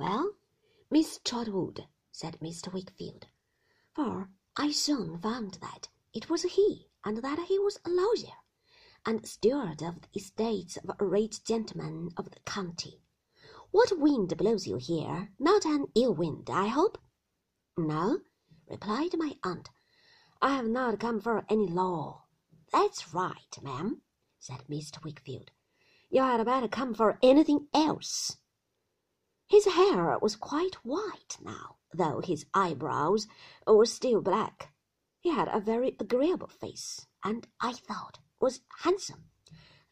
Well, Miss Trotwood, said Mr. Wickfield, for I soon found that it was he, and that he was a lawyer, and steward of the estates of a rich gentleman of the county. What wind blows you here? Not an ill wind, I hope? No, replied my aunt. I have not come for any law. That's right, ma'am, said Mr. Wickfield. You had better come for anything else. His hair was quite white now, though his eyebrows were still black. He had a very agreeable face, and I thought was handsome.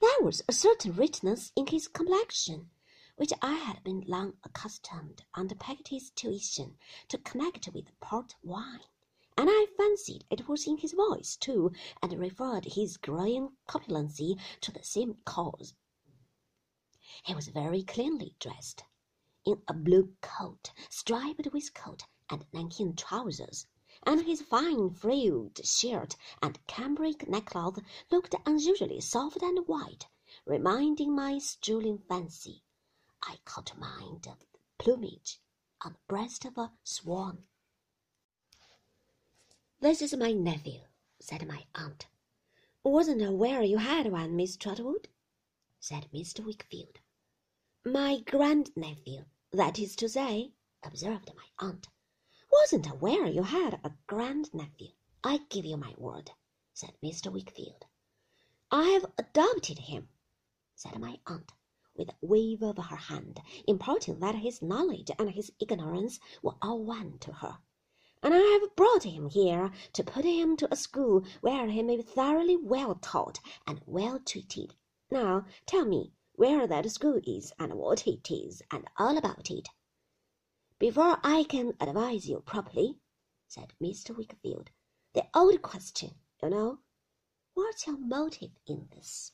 There was a certain richness in his complexion, which I had been long accustomed under Peggotty's tuition to connect with port wine, and I fancied it was in his voice too, and referred his growing corpulency to the same cause. He was very cleanly dressed in a blue coat, striped waistcoat, and nankeen trousers, and his fine frilled shirt and cambric neckcloth looked unusually soft and white, reminding my strolling fancy. I caught mind of the plumage on the breast of a swan. This is my nephew, said my aunt. Wasn't aware you had one, Miss Trotwood, said Mr. Wickfield. My grandnephew, that is to say, observed my aunt. Wasn't aware you had a grand nephew." I give you my word, said Mr. Wickfield. I have adopted him, said my aunt, with a wave of her hand, importing that his knowledge and his ignorance were all one to her. And I have brought him here to put him to a school where he may be thoroughly well taught and well treated. Now tell me, where that school is and what it is and all about it. Before I can advise you properly, said Mr. Wickfield, the old question, you know, what's your motive in this?